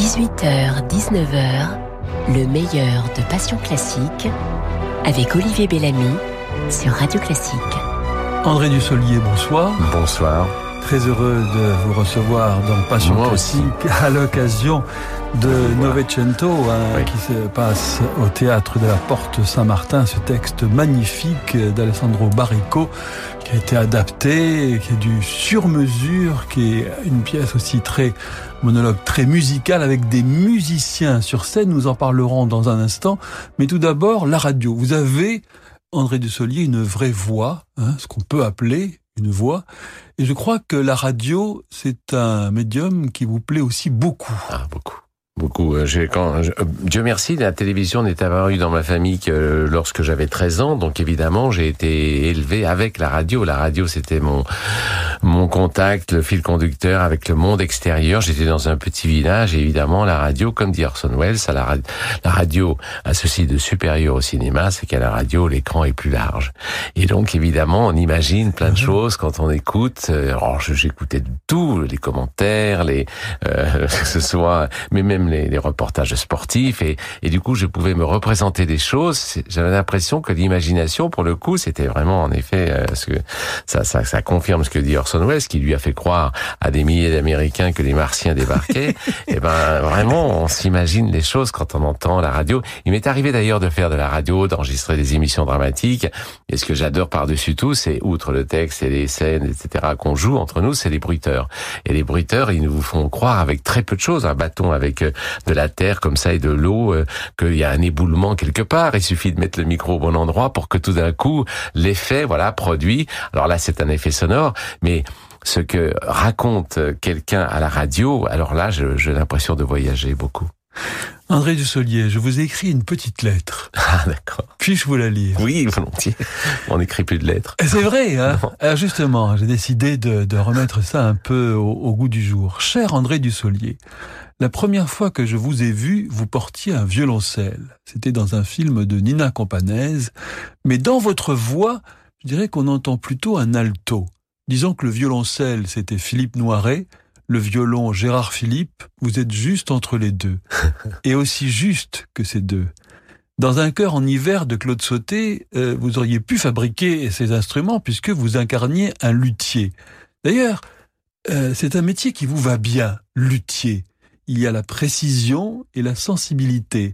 18h, 19h, le meilleur de Passion Classique avec Olivier Bellamy sur Radio Classique. André Dussolier, bonsoir. Bonsoir. Très heureux de vous recevoir dans Passion Moi Classique à l'occasion de Novecento hein, Oui. qui se passe au théâtre de la Porte Saint-Martin, ce texte magnifique d'Alessandro Barrico qui a été adapté, qui est du sur-mesure, qui est une pièce aussi très monologue très musical avec des musiciens sur scène, nous en parlerons dans un instant, mais tout d'abord la radio. Vous avez André Dussolier une vraie voix, hein, ce qu'on peut appeler une voix. Et je crois que la radio, c'est un médium qui vous plaît aussi beaucoup. Ah, beaucoup. Beaucoup. Euh, j'ai- Quand, je- euh, Dieu merci, la télévision n'est apparue dans ma famille que euh, lorsque j'avais 13 ans. Donc évidemment, j'ai été élevé avec la radio. La radio, c'était mon mon contact, le fil conducteur avec le monde extérieur. J'étais dans un petit village et évidemment, la radio, comme dit Orson Welles, à la, la radio a ceci de supérieur au cinéma, c'est qu'à la radio, l'écran est plus large. Et donc évidemment, on imagine plein de choses quand on écoute. Alors je- j'écoutais de tout, les commentaires, les euh, que ce soit, mais même les, les reportages sportifs et, et du coup je pouvais me représenter des choses. J'avais l'impression que l'imagination, pour le coup, c'était vraiment en effet euh, ce que ça, ça, ça confirme ce que dit Orson Welles, qui lui a fait croire à des milliers d'Américains que les Martiens débarquaient. et ben vraiment, on s'imagine les choses quand on entend la radio. Il m'est arrivé d'ailleurs de faire de la radio, d'enregistrer des émissions dramatiques. Et ce que j'adore par-dessus tout, c'est outre le texte et les scènes, etc. qu'on joue entre nous, c'est les bruiteurs. Et les bruiteurs, ils nous font croire avec très peu de choses, un bâton avec euh, de la terre comme ça et de l'eau, euh, qu'il y a un éboulement quelque part. Il suffit de mettre le micro au bon endroit pour que tout d'un coup, l'effet, voilà, produit. Alors là, c'est un effet sonore, mais ce que raconte quelqu'un à la radio, alors là, j'ai l'impression de voyager beaucoup. André Dussolier, je vous ai écrit une petite lettre. Ah, d'accord. Puis-je vous la lire? Oui, volontiers. On n'écrit plus de lettres. Et C'est vrai, hein. Alors justement, j'ai décidé de, de remettre ça un peu au, au goût du jour. Cher André Dussolier, la première fois que je vous ai vu, vous portiez un violoncelle. C'était dans un film de Nina Campanese, mais dans votre voix, je dirais qu'on entend plutôt un alto. Disons que le violoncelle, c'était Philippe Noiret, le violon Gérard Philippe, vous êtes juste entre les deux. Et aussi juste que ces deux. Dans un chœur en hiver de Claude Sauté, euh, vous auriez pu fabriquer ces instruments puisque vous incarniez un luthier. D'ailleurs, euh, c'est un métier qui vous va bien, luthier. Il y a la précision et la sensibilité.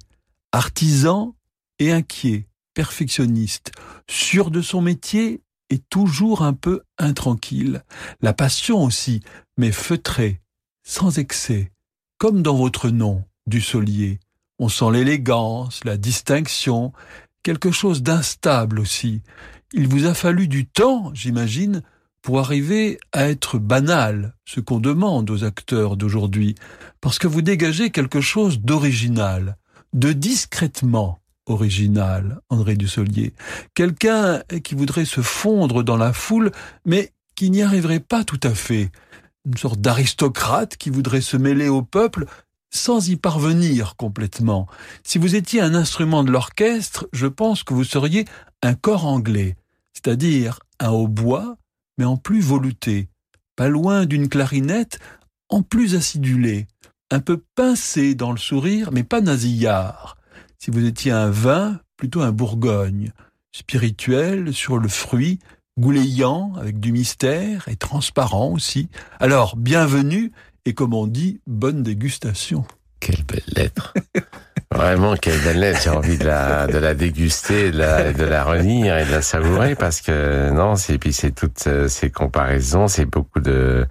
Artisan et inquiet, perfectionniste, sûr de son métier et toujours un peu intranquille. La passion aussi, mais feutrée, sans excès, comme dans votre nom, du Solier. On sent l'élégance, la distinction, quelque chose d'instable aussi. Il vous a fallu du temps, j'imagine, pour arriver à être banal, ce qu'on demande aux acteurs d'aujourd'hui, parce que vous dégagez quelque chose d'original, de discrètement original, André Dussolier. Quelqu'un qui voudrait se fondre dans la foule, mais qui n'y arriverait pas tout à fait. Une sorte d'aristocrate qui voudrait se mêler au peuple sans y parvenir complètement. Si vous étiez un instrument de l'orchestre, je pense que vous seriez un corps anglais, c'est-à-dire un hautbois, mais en plus voluté, pas loin d'une clarinette, en plus acidulé, un peu pincé dans le sourire, mais pas nasillard. Si vous étiez un vin, plutôt un Bourgogne, spirituel sur le fruit, goulayant avec du mystère et transparent aussi. Alors, bienvenue et comme on dit, bonne dégustation. Quelle belle lettre. Vraiment, quelle belle lettre. J'ai envie de la, de la déguster, de la, de la relire et de la savourer parce que non, c'est, puis c'est toutes euh, ces comparaisons, c'est beaucoup de,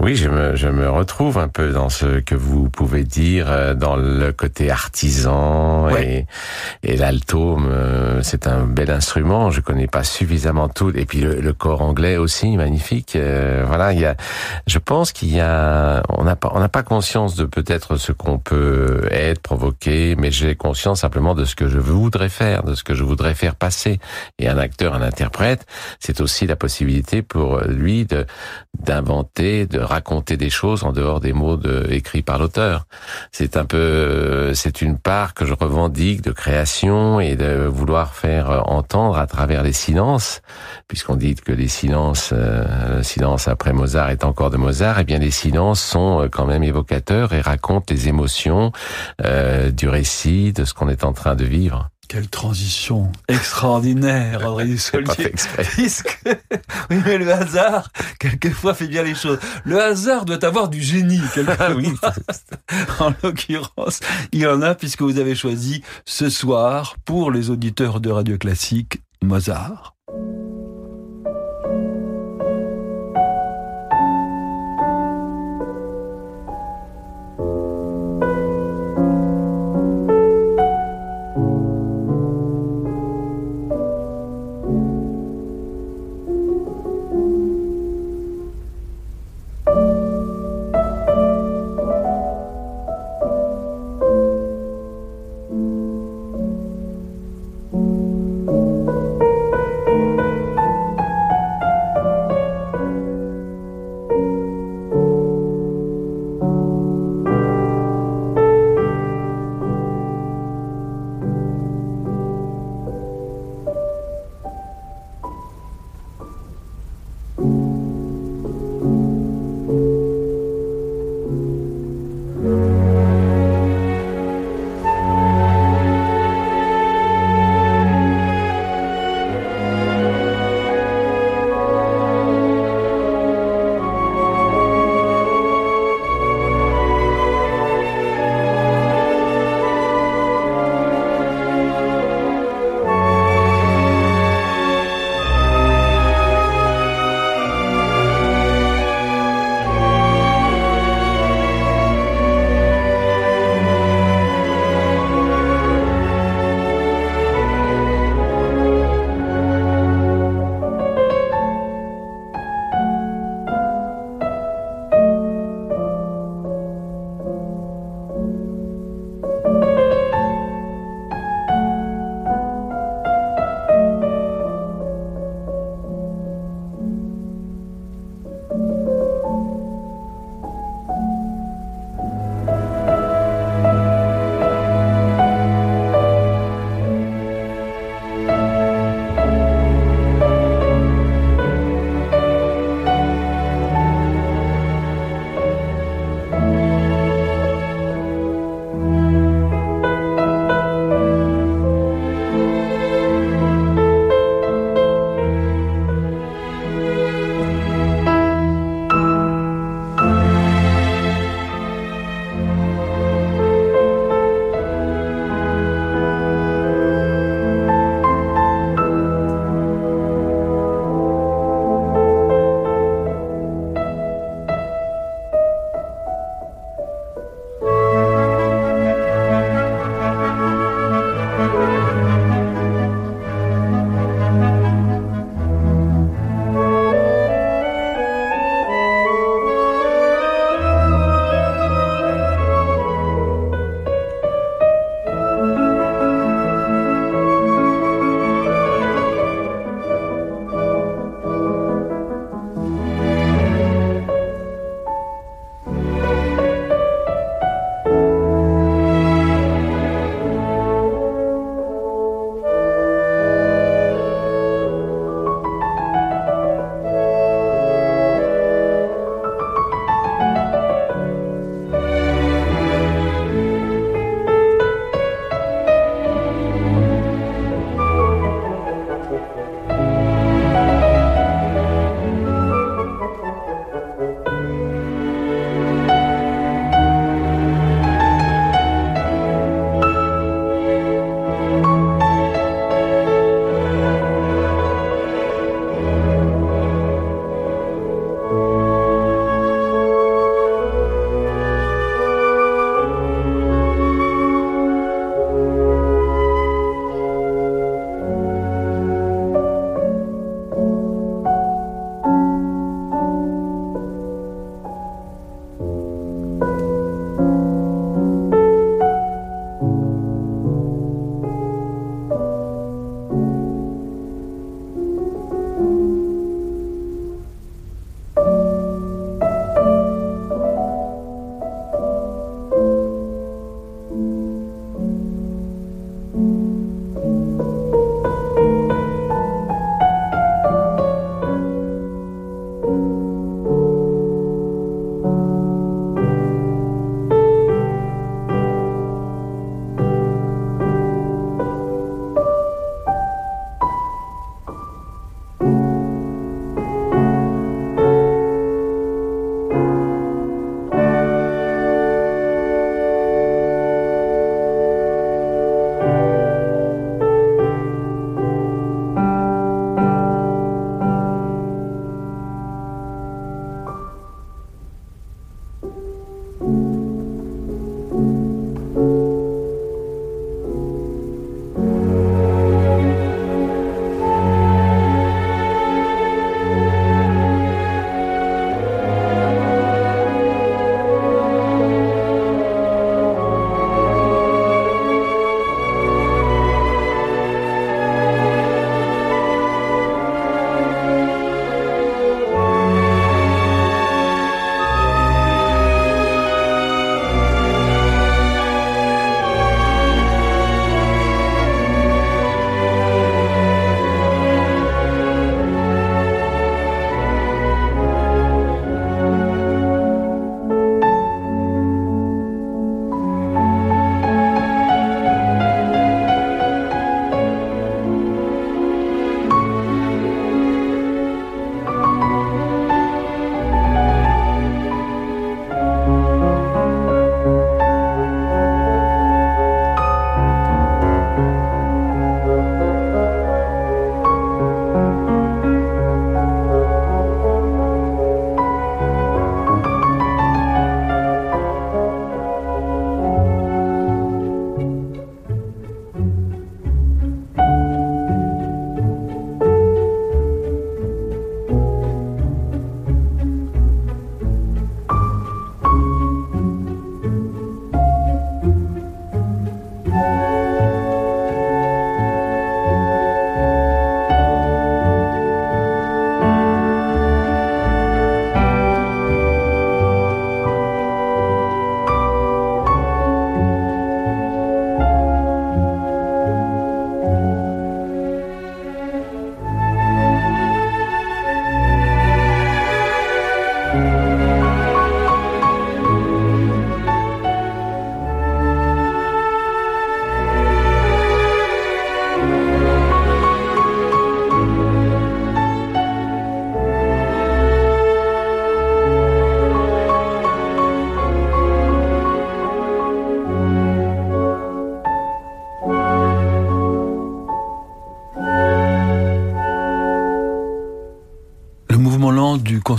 oui, je me, je me retrouve un peu dans ce que vous pouvez dire, euh, dans le côté artisan Ouais. et, et l'alto, me- c'est un bel instrument. Je connais pas suffisamment tout. Et puis le, le corps anglais aussi, magnifique. Euh, voilà, il y a, je pense qu'il y a, on n'a pas, on n'a pas conscience de peut-être ce qu'on peut être, provoquer, mais j'ai conscience simplement de ce que je voudrais faire, de ce que je voudrais faire passer. Et un acteur, un interprète, c'est aussi la possibilité pour lui d'inventer, de raconter des choses en dehors des mots écrits par l'auteur. C'est un peu, c'est une part que je revendique de création et de vouloir faire entendre à travers les silences, puisqu'on dit que les silences, euh, le silence après Mozart est encore de Mozart, et eh bien les silences sont euh, quand même évocateurs et racontent les émotions euh, du récit, de ce qu'on est en train de vivre. Quelle transition extraordinaire, André Dussolier. Puisque, oui, mais le hasard, quelquefois, fait bien les choses. Le hasard doit avoir du génie, quelquefois. oui. en l'occurrence, il y en a puisque vous avez choisi ce soir, pour les auditeurs de Radio Classique, Mozart.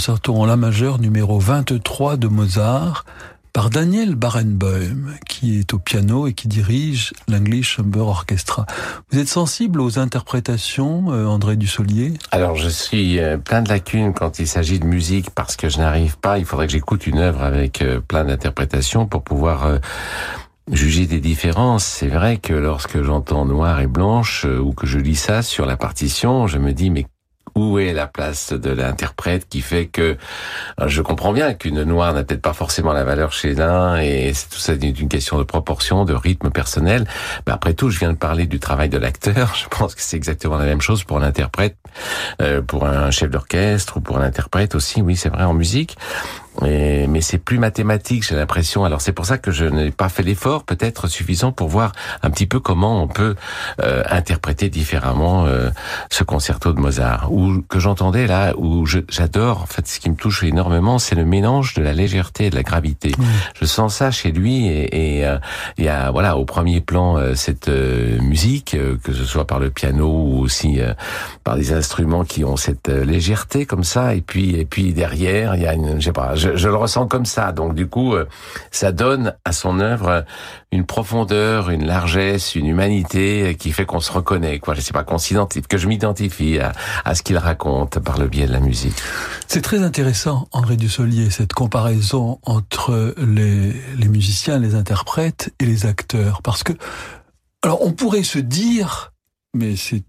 Concerto en la majeure numéro 23 de Mozart par Daniel Barenboim, qui est au piano et qui dirige l'English Chamber Orchestra. Vous êtes sensible aux interprétations, euh, André Dussolier? Alors, je suis euh, plein de lacunes quand il s'agit de musique parce que je n'arrive pas. Il faudrait que j'écoute une œuvre avec euh, plein d'interprétations pour pouvoir juger des différences. C'est vrai que lorsque j'entends noir et blanche ou que je lis ça sur la partition, je me dis mais où est la place de l'interprète qui fait que euh, je comprends bien qu'une noire n'a peut-être pas forcément la valeur chez l'un et tout ça une question de proportion, de rythme personnel. Mais après tout, je viens de parler du travail de l'acteur. Je pense que c'est exactement la même chose pour l'interprète, euh, pour un chef d'orchestre ou pour un interprète aussi. Oui, c'est vrai en musique. Mais, mais c'est plus mathématique, j'ai l'impression. Alors c'est pour ça que je n'ai pas fait l'effort peut-être suffisant pour voir un petit peu comment on peut euh, interpréter différemment euh, ce concerto de Mozart. Ou que j'entendais là, où j'adore, en fait, ce qui me touche énormément, c'est le mélange de la légèreté et de la gravité. Je sens ça chez lui et, et euh, il y a voilà au premier plan cette musique, que ce soit par le piano ou aussi par des instruments qui ont cette légèreté comme ça. Et puis et puis derrière, il y a une, je sais pas je, le ressens comme ça. Donc du coup, euh, ça donne à son œuvre une profondeur, une largesse, une humanité qui fait qu'on se reconnaît. Quoi, je sais pas qu'on s'identifie, que je m'identifie à, ce qu'il raconte par le biais de la musique. C'est très intéressant, André Dussolier, cette comparaison entre les musiciens, les interprètes et les acteurs, parce que alors on pourrait se dire, mais c'est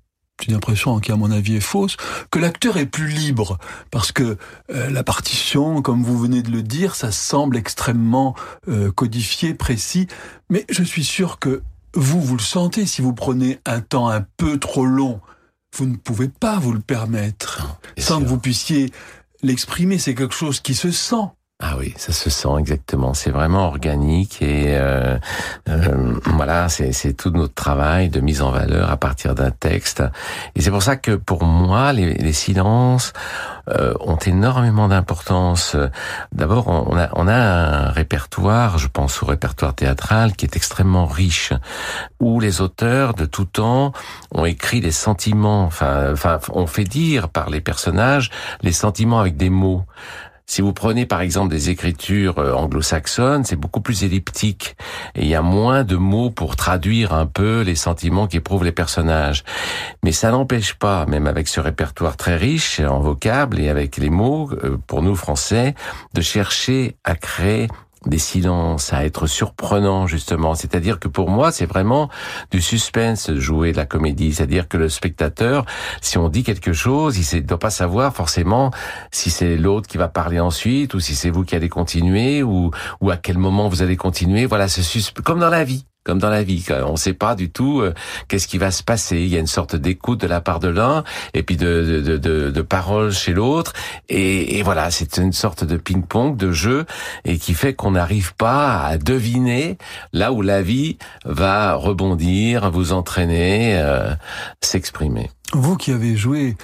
une impression qui à mon avis est fausse, que l'acteur est plus libre, parce que euh, la partition, comme vous venez de le dire, ça semble extrêmement euh, codifié, précis, mais je suis sûr que vous, vous le sentez, si vous prenez un temps un peu trop long, vous ne pouvez pas vous le permettre, sans que vous puissiez l'exprimer, c'est quelque chose qui se sent. Ah oui, ça se sent exactement. C'est vraiment organique et euh, euh, voilà, c'est tout notre travail de mise en valeur à partir d'un texte. Et c'est pour ça que pour moi, les, les silences euh, ont énormément d'importance. D'abord, on a, on a un répertoire, je pense au répertoire théâtral, qui est extrêmement riche, où les auteurs de tout temps ont écrit des sentiments. Enfin, enfin, on fait dire par les personnages les sentiments avec des mots. Si vous prenez par exemple des écritures euh, anglo-saxonnes, c'est beaucoup plus elliptique et il y a moins de mots pour traduire un peu les sentiments qu'éprouvent les personnages. Mais ça n'empêche pas, même avec ce répertoire très riche en vocables et avec les mots, euh, pour nous français, de chercher à créer des silences, à être surprenant justement. C'est-à-dire que pour moi, c'est vraiment du suspense jouer la comédie. C'est-à-dire que le spectateur, si on dit quelque chose, il ne doit pas savoir forcément si c'est l'autre qui va parler ensuite ou si c'est vous qui allez continuer ou, ou à quel moment vous allez continuer. Voilà, ce comme dans la vie comme dans la vie. On ne sait pas du tout euh, qu'est-ce qui va se passer. Il y a une sorte d'écoute de la part de l'un et puis de, de, de, de parole chez l'autre. Et, et, voilà, c'est une sorte de ping-pong, de jeu, et qui fait qu'on n'arrive pas à deviner là où la vie va rebondir, vous entraîner, euh, s'exprimer. Vous qui avez joué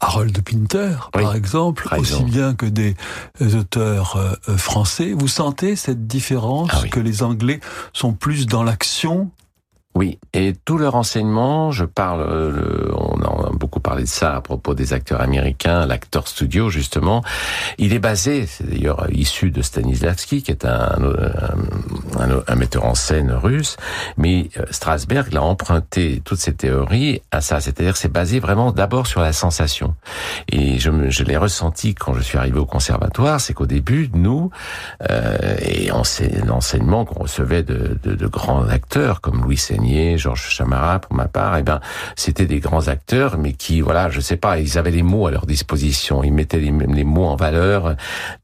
Harold Pinter, par exemple, aussi bien que des auteurs euh, français. Vous sentez cette différence ah que les Anglais sont plus dans l'action oui, et tout leur enseignement, je parle, euh, on a beaucoup parlé de ça à propos des acteurs américains, l'acteur studio justement, il est basé, c'est d'ailleurs issu de Stanislavski, qui est un, un, metteur en scène russe, mais euh, Strasberg l'a emprunté toutes ces théories à ça, c'est-à-dire c'est basé vraiment d'abord sur la sensation. Et je, je l'ai ressenti quand je suis arrivé au conservatoire, c'est qu'au début, nous, euh, et l'enseignement qu'on recevait de, de, de, grands acteurs comme Louis Georges Chamara pour ma part, eh ben c'était des grands acteurs, mais qui voilà, je sais pas, ils avaient les mots à leur disposition, ils mettaient les, les mots en valeur,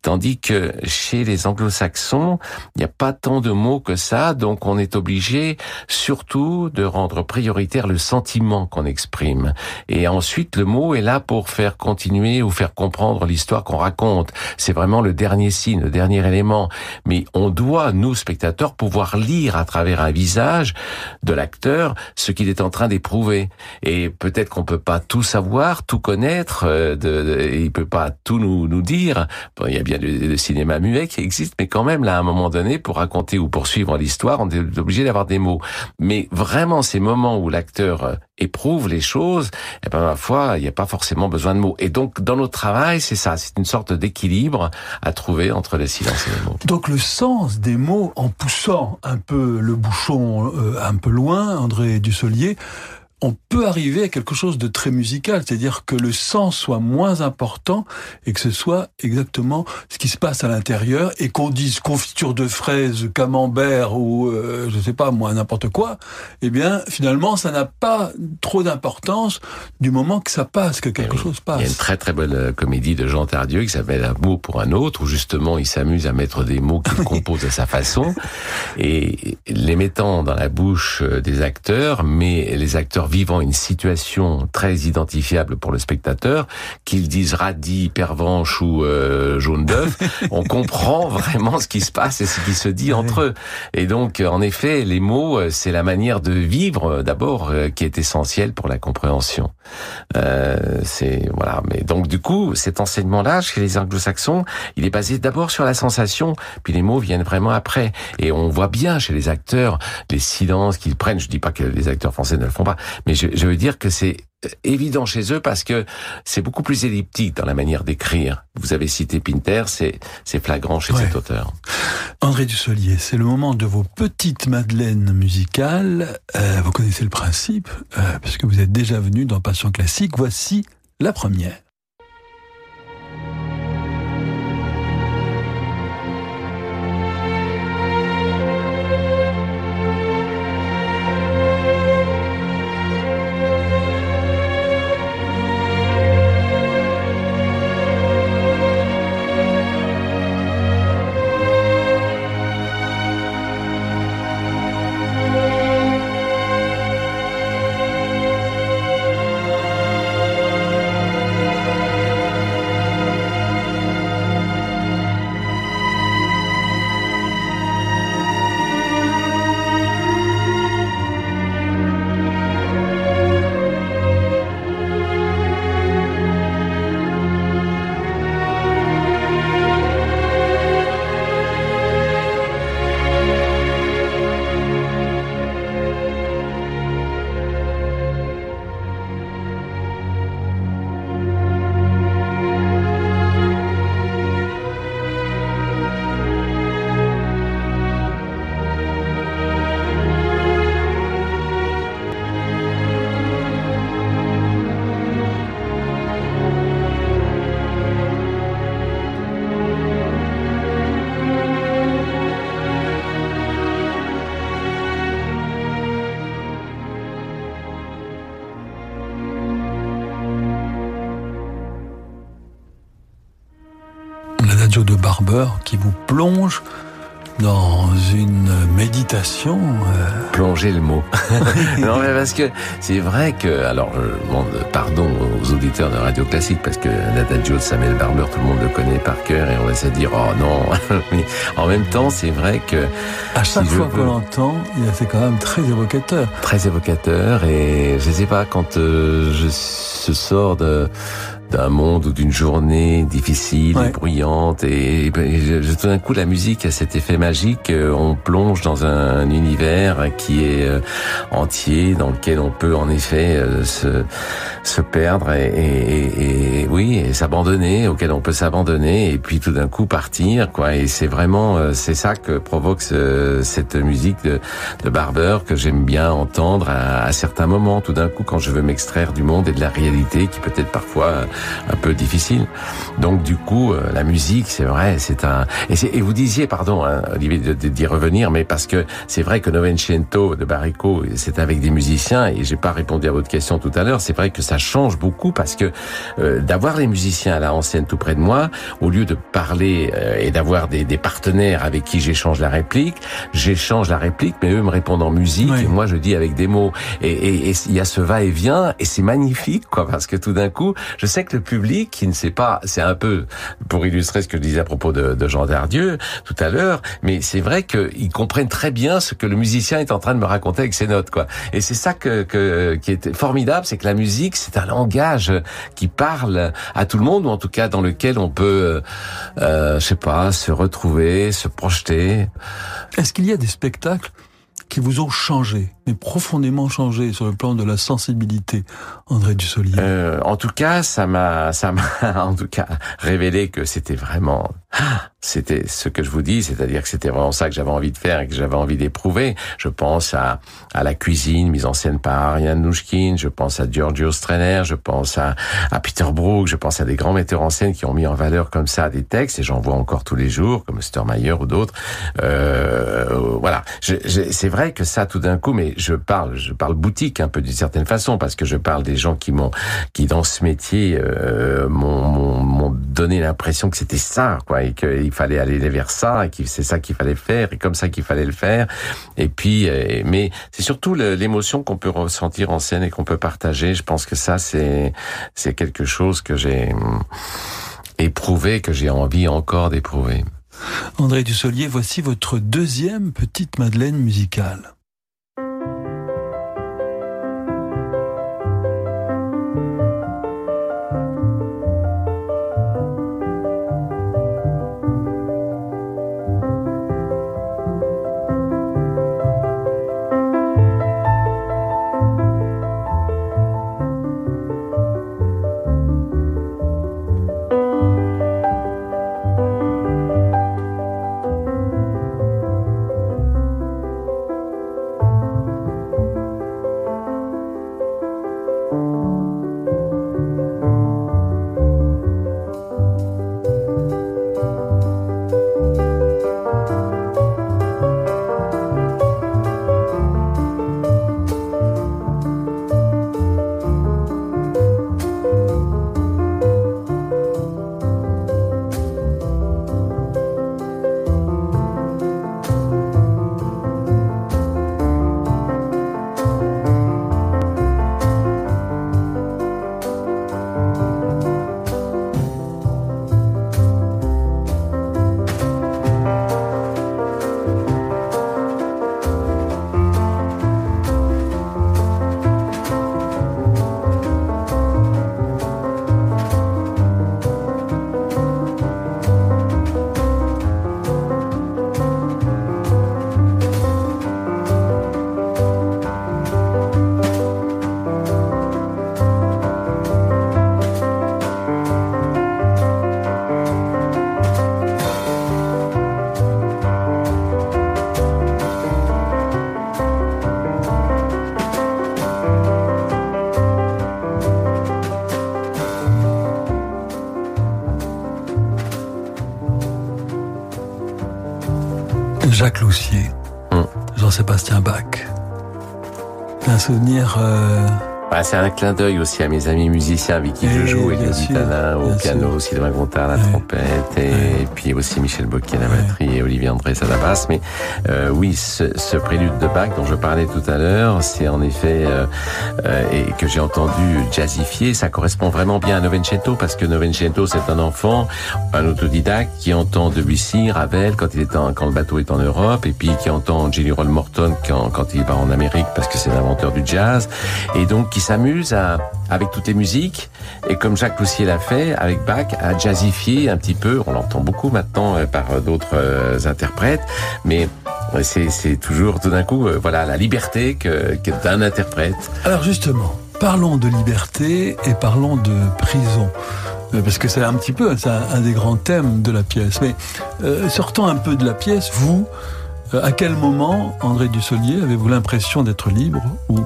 tandis que chez les Anglo-Saxons, il n'y a pas tant de mots que ça, donc on est obligé surtout de rendre prioritaire le sentiment qu'on exprime, et ensuite le mot est là pour faire continuer ou faire comprendre l'histoire qu'on raconte. C'est vraiment le dernier signe, le dernier élément, mais on doit nous spectateurs pouvoir lire à travers un visage de l'acteur ce qu'il est en train d'éprouver. Et peut-être qu'on peut pas tout savoir, tout connaître, euh, de, il peut pas tout nous, nous dire. Bon, il y a bien le, cinéma muet qui existe, mais quand même, là, à un moment donné, pour raconter ou poursuivre l'histoire, on est obligé d'avoir des mots. Mais vraiment, ces moments où l'acteur euh, éprouve les choses, eh ben, ma foi, il n'y a pas forcément besoin de mots. Et donc, dans notre travail, c'est ça, c'est une sorte d'équilibre à trouver entre le silence et les mots. Donc, le sens des mots, en poussant un peu le bouchon euh, un peu loin, André Dussolier, on peut arriver à quelque chose de très musical, c'est-à-dire que le sens soit moins important et que ce soit exactement ce qui se passe à l'intérieur et qu'on dise confiture de fraises, camembert ou euh, je sais pas moi n'importe quoi, eh bien finalement ça n'a pas trop d'importance du moment que ça passe, que quelque eh chose passe. Il y a une très très bonne euh, comédie de Jean Tardieu qui s'appelle Un mot pour un autre où justement il s'amuse à mettre des mots qu'il compose à sa façon et les mettant dans la bouche euh, des acteurs, mais les acteurs vivant une situation très identifiable pour le spectateur, qu'ils disent radis, pervenche ou euh, jaune d'œuf, on comprend vraiment ce qui se passe et ce qui se dit entre eux. Et donc, en effet, les mots, euh, c'est la manière de vivre euh, d'abord qui est essentielle pour la compréhension. Euh, c'est voilà. Mais donc, du coup, cet enseignement-là chez les Anglo-Saxons, il est basé d'abord sur la sensation, puis les mots viennent vraiment après. Et on voit bien chez les acteurs les silences qu'ils prennent. Je dis pas que les acteurs français ne le font pas, mais je, je veux dire que c'est évident chez eux parce que c'est beaucoup plus elliptique dans la manière d'écrire. Vous avez cité Pinter, c'est c'est flagrant chez cet auteur. André Dussolier, c'est le moment de vos petites madeleines musicales. Euh, vous connaissez le principe, euh, puisque vous êtes déjà venu dans Passion classique. Voici la première. De Barber qui vous plonge dans une méditation. Euh... Plonger le mot. non mais parce que c'est vrai que alors je demande pardon aux auditeurs de radio classique parce que l'adagio de Samuel Barber tout le monde le connaît par cœur et on va se dire oh non mais en même temps c'est vrai que à chaque fois qu'on l'entend c'est quand même très évocateur. Très évocateur et je sais pas quand euh, je, je sors de d'un monde ou d'une journée difficile et bruyante. Et, tout d'un coup la musique a cet effet magique euh, on plonge dans un, univers qui est euh, entier dans lequel on peut en effet euh, se se perdre et, et, et oui et s'abandonner auquel on peut s'abandonner et puis tout d'un coup partir quoi. Et c'est vraiment c'est ça que provoque ce, cette musique de, de Barber que j'aime bien entendre à, à certains moments. Tout d'un coup quand je veux m'extraire du monde et de la réalité qui peut être parfois un peu difficile. Donc du coup, euh, la musique, c'est vrai, c'est un. Et, et, vous disiez, pardon, hein, Olivier, d'y revenir, mais parce que c'est vrai que Novecento de Barrico, c'est avec des musiciens, et j'ai pas répondu à votre question tout à l'heure. C'est vrai que ça change beaucoup parce que euh, d'avoir les musiciens à la ancienne tout près de moi, au lieu de parler euh, et d'avoir des, des, partenaires avec qui j'échange la réplique, j'échange la réplique, mais eux me répondent en musique, et moi je dis avec des mots. Et il y a ce va-et-vient, et c'est magnifique, quoi, parce que tout d'un coup, je sais le public qui ne sait pas, c'est un peu pour illustrer ce que je disais à propos de, Jean Dardieu tout à l'heure, mais c'est vrai qu'ils comprennent très bien ce que le musicien est en train de me raconter avec ses notes, quoi. Et c'est ça que, que, qui est formidable, c'est que la musique, c'est un langage qui parle à tout le monde, ou en tout cas dans lequel on peut, euh, je sais pas, se retrouver, se projeter. Est-ce qu'il y a des spectacles qui vous ont changé, mais profondément changé sur le plan de la sensibilité, André Dussolier euh, En tout cas, ça m'a, ça m'a, en tout cas, révélé que c'était vraiment c'était ce que je vous dis, c'est-à-dire que c'était vraiment ça que j'avais envie de faire et que j'avais envie d'éprouver. Je pense à, à la cuisine mise en scène par Ariane Nouchkine, je pense à Giorgio Strener, je pense à, à Peter Brook, je pense à des grands metteurs en scène qui ont mis en valeur comme ça des textes et j'en vois encore tous les jours, comme Stermeyer ou d'autres. Euh, voilà, c'est vrai que ça, tout d'un coup, mais je parle, je parle boutique un peu d'une certaine façon parce que je parle des gens qui m'ont, qui dans ce métier euh, m'ont donné l'impression que c'était ça, quoi et qu'il fallait aller vers ça, et que c'est ça qu'il fallait faire, et comme ça qu'il fallait le faire. Et puis, euh, mais c'est surtout l'émotion qu'on peut ressentir en scène et qu'on peut partager. Je pense que ça, c'est c'est quelque chose que j'ai hum, éprouvé, que j'ai envie encore d'éprouver. André Dussolier, voici votre deuxième petite Madeleine musicale. Souvenir euh, bah, c'est un clin d'œil aussi à mes amis musiciens avec qui je joue, Elodie Tanin au piano, Sylvain Gontard à la trompette, et, puis aussi Michel Bocquet à la batterie et Olivier Andrés à la basse. Mais euh, oui, ce, ce, prélude de Bach dont je parlais tout à l'heure, c'est en effet euh, euh, et que j'ai entendu jazzifier, ça correspond vraiment bien à Novecento parce que Novecento c'est un enfant, un autodidacte qui entend Debussy, Ravel quand il est en, quand le bateau est en Europe, et puis qui entend Jelly Roll Morton quand, quand il va en Amérique parce que c'est l'inventeur du jazz, et donc qui s'amuse avec toutes les musiques, et comme Jacques Loussier l'a fait avec Bach, à jazzifier un petit peu. On l'entend beaucoup maintenant euh, par d'autres euh, interprètes, mais c'est toujours tout d'un coup, euh, voilà, la liberté que, d'un interprète. Alors justement, parlons de liberté et parlons de prison parce que c'est un petit peu un, un des grands thèmes de la pièce. Mais euh, sortant un peu de la pièce, vous, à quel moment, André Dussolier, avez-vous l'impression d'être libre ou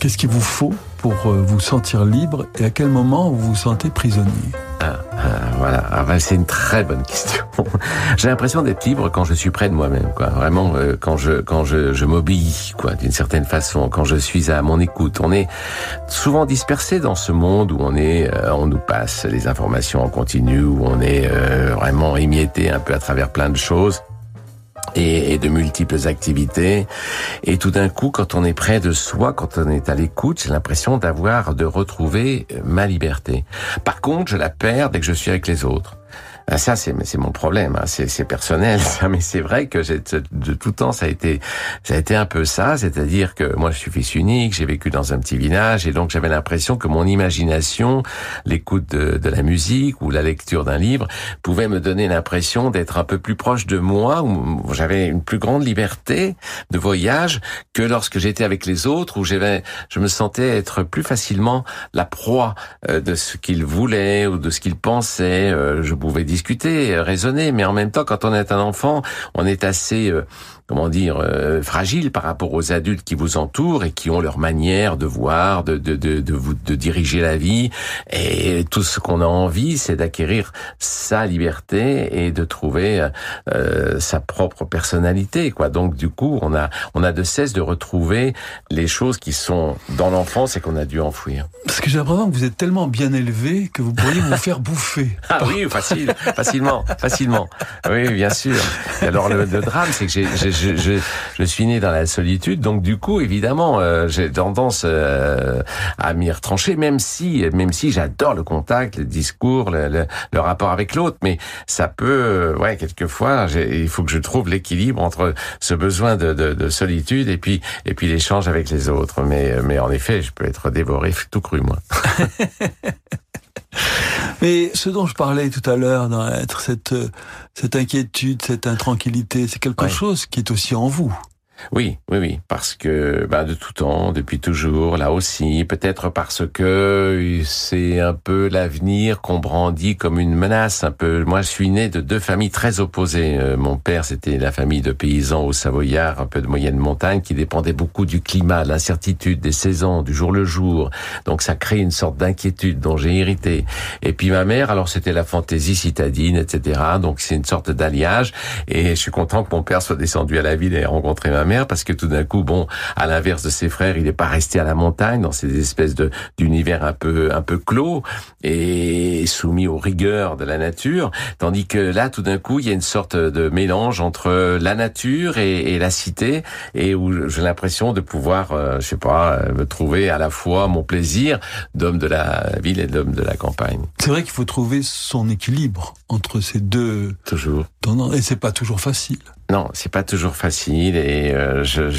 qu'est-ce qu'il vous faut pour euh, vous sentir libre et à quel moment vous vous sentez prisonnier? Ah, ah, voilà, ah, bah, c'est une très bonne question. J'ai l'impression d'être libre quand je suis près de moi-même, quoi. Vraiment, euh, quand je quand je, je m'obéis, quoi, d'une certaine façon, quand je suis à mon écoute. On est souvent dispersé dans ce monde où on est, euh, on nous passe les informations en continu, où on est vraiment émietté un peu à travers plein de choses. Et, de multiples activités. Et tout d'un coup, quand on est près de soi, quand on est à l'écoute, j'ai l'impression d'avoir, de retrouver ma liberté. Par contre, je la perds dès que je suis avec les autres. Ah, ça, c'est mon problème. Hein. C'est personnel, ça. Mais c'est vrai que de tout temps, ça a été, ça a été un peu ça. C'est-à-dire que moi, je suis fils unique. J'ai vécu dans un petit village, et donc j'avais l'impression que mon imagination, l'écoute de, de, la musique ou la lecture d'un livre, pouvait me donner l'impression d'être un peu plus proche de moi, où j'avais une plus grande liberté de voyage que lorsque j'étais avec les autres, où j'avais, je me sentais être plus facilement la proie euh, de ce qu'ils voulaient ou de ce qu'ils pensaient. Euh, je pouvais raisonner, mais en même temps, quand on est un enfant, on est assez euh, comment dire, euh, fragile par rapport aux adultes qui vous entourent et qui ont leur manière de voir, de, de, de, de, vous, de diriger la vie. Et tout ce qu'on a envie, c'est d'acquérir sa liberté et de trouver euh, sa propre personnalité. Quoi. Donc du coup, on a, on a de cesse de retrouver les choses qui sont dans l'enfance et qu'on a dû enfouir. Parce que j'ai l'impression que vous êtes tellement bien élevé que vous pourriez vous faire bouffer. Ah oui, facile, facilement, facilement. Oui, bien sûr. Et alors le, le drame, c'est que j'ai je, je, suis né dans la solitude, donc du coup, évidemment, euh, j'ai tendance euh, à m'y retrancher, même si, même si j'adore le contact, le discours, le, le, rapport avec l'autre, mais ça peut, euh, ouais, quelquefois, il faut que je trouve l'équilibre entre ce besoin de, de, de, solitude et puis et puis l'échange avec les autres. Mais mais en effet, je peux être dévoré tout cru, moi. Mais ce dont je parlais tout à l'heure, dans être cette, cette inquiétude, cette intranquillité, c'est quelque chose qui est aussi en vous. Oui, oui, oui, parce que bah, de tout temps, depuis toujours, là aussi, peut-être parce que c'est un peu l'avenir qu'on brandit comme une menace. Un peu. Moi, je suis né de deux familles très opposées. Euh, mon père, c'était la famille de paysans au Savoyard, un peu de moyenne montagne, qui dépendait beaucoup du climat, de l'incertitude, des saisons, du jour le jour. Donc, ça crée une sorte d'inquiétude dont j'ai hérité. Et puis ma mère, alors c'était la fantaisie citadine, etc. Donc, c'est une sorte d'alliage. Et je suis content que mon père soit descendu à la ville et rencontré ma mère parce que tout d'un coup, bon, à l'inverse de ses frères, il n'est pas resté à la montagne dans ces espèces de d'univers un peu un peu clos et soumis aux rigueurs de la nature, tandis que là, tout d'un coup, il y a une sorte de mélange entre la nature et, la cité et où j'ai l'impression de pouvoir, euh, je sais pas, euh, trouver à la fois mon plaisir d'homme de la ville et d'homme de la campagne. C'est vrai qu'il faut trouver son équilibre entre ces deux. Toujours. Et c'est pas toujours facile. Non, c'est pas toujours facile et euh, je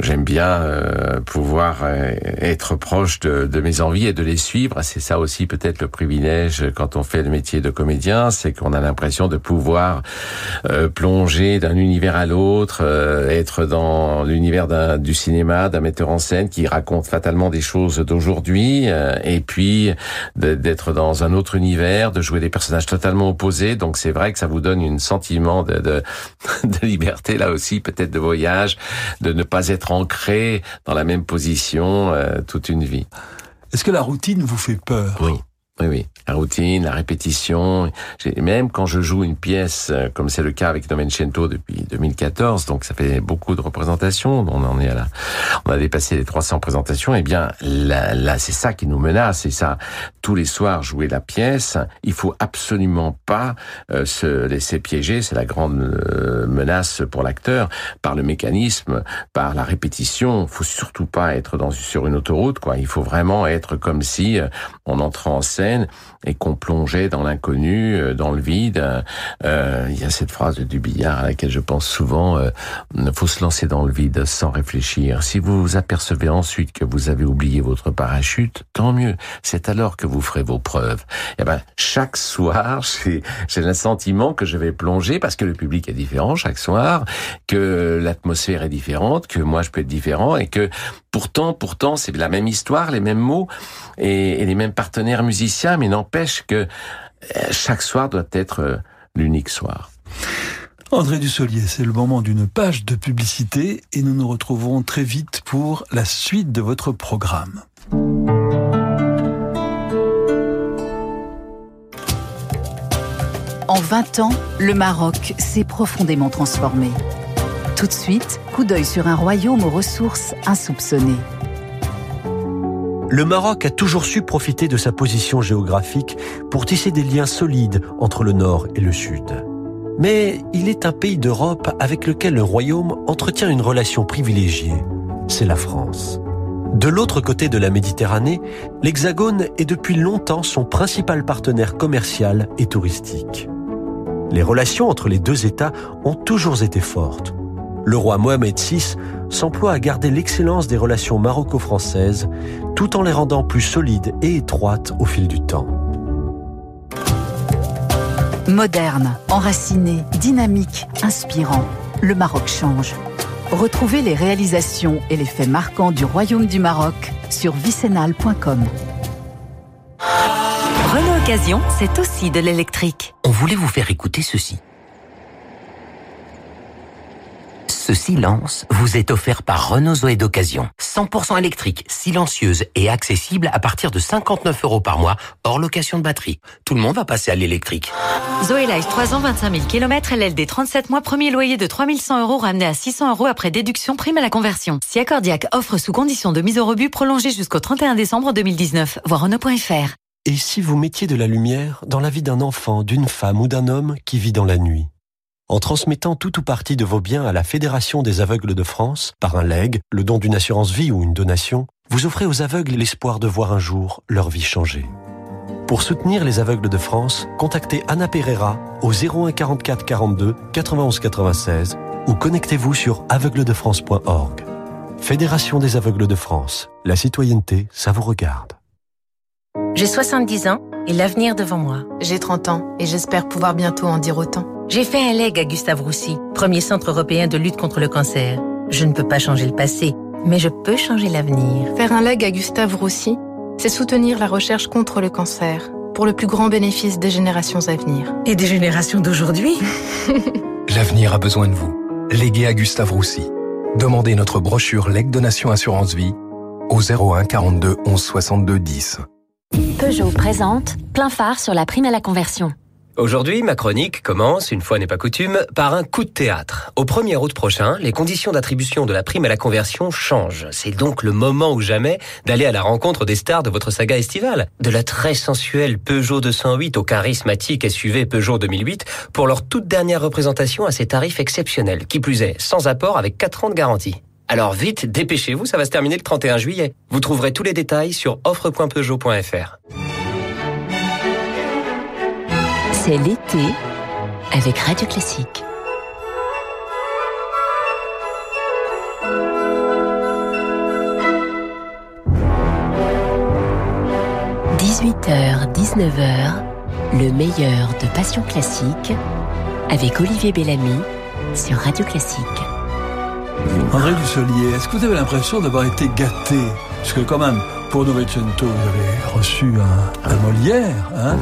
j'aime bien euh, pouvoir euh, être proche de, de, mes envies et de les suivre. C'est ça aussi peut-être le privilège quand on fait le métier de comédien, c'est qu'on a l'impression de pouvoir plonger d'un univers à l'autre, être dans l'univers du cinéma, d'un metteur en scène qui raconte fatalement des choses d'aujourd'hui et puis d'être dans un autre univers, de jouer des personnages totalement opposés. Donc c'est vrai que ça vous donne un sentiment de, de de liberté là aussi, peut-être de voyage, de ne pas être ancré dans la même position euh, toute une vie. Est-ce que la routine vous fait peur? Oui. Oui, oui. La routine, la répétition. Même quand je joue une pièce, euh, comme c'est le cas avec Novecento depuis 2014, donc ça fait beaucoup de représentations. On en est à la, on a dépassé les 300 présentations. Eh bien, là, là c'est ça qui nous menace. C'est ça. Tous les soirs, jouer la pièce. Il faut absolument pas euh, se laisser piéger. C'est la grande euh, menace pour l'acteur par le mécanisme, par la répétition. Il faut surtout pas être dans, sur une autoroute, quoi. Il faut vraiment être comme si on entrait en scène And. Et qu'on plongeait dans l'inconnu, euh, dans le vide. Euh, il y a cette phrase de Dubillard à laquelle je pense souvent, euh, faut se lancer dans le vide sans réfléchir. Si vous vous apercevez ensuite que vous avez oublié votre parachute, tant mieux. C'est alors que vous ferez vos preuves. Et eh ben, chaque soir, j'ai le sentiment que je vais plonger parce que le public est différent chaque soir, que l'atmosphère est différente, que moi je peux être différent et que pourtant, pourtant, c'est la même histoire, les mêmes mots et, les mêmes partenaires musiciens mais n'empêche que euh, chaque soir doit être euh, l'unique soir. André Dussolier, c'est le moment d'une page de publicité et nous nous retrouvons très vite pour la suite de votre programme. En 20 ans, le Maroc s'est profondément transformé. Tout de suite, coup d'œil sur un royaume aux ressources insoupçonnées le Maroc a toujours su profiter de sa position géographique pour tisser des liens solides entre le nord et le sud. Mais il est un pays d'Europe avec lequel le royaume entretient une relation privilégiée. C'est la France. De l'autre côté de la Méditerranée, l'Hexagone est depuis longtemps son principal partenaire commercial et touristique. Les relations entre les deux États ont toujours été fortes. Le roi Mohamed VI s'emploie à garder l'excellence des relations maroco-françaises tout en les rendant plus solides et étroites au fil du temps. Moderne, enraciné, dynamique, inspirant, le Maroc change. Retrouvez les réalisations et les faits marquants du Royaume du Maroc sur vicenal.com. Renault Occasion, c'est aussi de l'électrique. On voulait vous faire écouter ceci. Ce silence vous est offert par Renault Zoé d'occasion. 100% électrique, silencieuse et accessible à partir de 59 euros par mois, hors location de batterie. Tout le monde va passer à l'électrique. Zoé Life, 3 ans, 25 000 km, LLD 37 mois, premier loyer de 3100 euros ramené à 600 euros après déduction prime à la conversion. Si Accordiac offre sous condition de mise au rebut prolongée jusqu'au 31 décembre 2019, voir Renault.fr. Et si vous mettiez de la lumière dans la vie d'un enfant, d'une femme ou d'un homme qui vit dans la nuit? En transmettant tout ou partie de vos biens à la Fédération des aveugles de France, par un legs, le don d'une assurance vie ou une donation, vous offrez aux aveugles l'espoir de voir un jour leur vie changer. Pour soutenir les aveugles de France, contactez Anna Pereira au 01 44 42 91 96 ou connectez-vous sur aveugledefrance.org. Fédération des aveugles de France, la citoyenneté, ça vous regarde. J'ai 70 ans et l'avenir devant moi. J'ai 30 ans et j'espère pouvoir bientôt en dire autant. J'ai fait un leg à Gustave Roussy, premier centre européen de lutte contre le cancer. Je ne peux pas changer le passé, mais je peux changer l'avenir. Faire un leg à Gustave Roussy, c'est soutenir la recherche contre le cancer, pour le plus grand bénéfice des générations à venir. Et des générations d'aujourd'hui L'avenir a besoin de vous. Léguez à Gustave Roussy. Demandez notre brochure Leg Donation Assurance Vie au 01 42 11 62 10. Peugeot présente plein phare sur la prime à la conversion. Aujourd'hui, ma chronique commence, une fois n'est pas coutume, par un coup de théâtre. Au 1er août prochain, les conditions d'attribution de la prime à la conversion changent. C'est donc le moment ou jamais d'aller à la rencontre des stars de votre saga estivale. De la très sensuelle Peugeot 208 au charismatique SUV Peugeot 2008 pour leur toute dernière représentation à ces tarifs exceptionnels. Qui plus est, sans apport avec 4 ans de garantie. Alors vite, dépêchez-vous, ça va se terminer le 31 juillet. Vous trouverez tous les détails sur offre.peugeot.fr. C'est l'été avec Radio Classique. « 18h, 19h, le meilleur de Passion Classique avec Olivier Bellamy sur Radio Classique. André Dussolier, est-ce que vous avez l'impression d'avoir été gâté? Parce que quand même, pour Novecento, vous avez reçu un, un Molière, hein?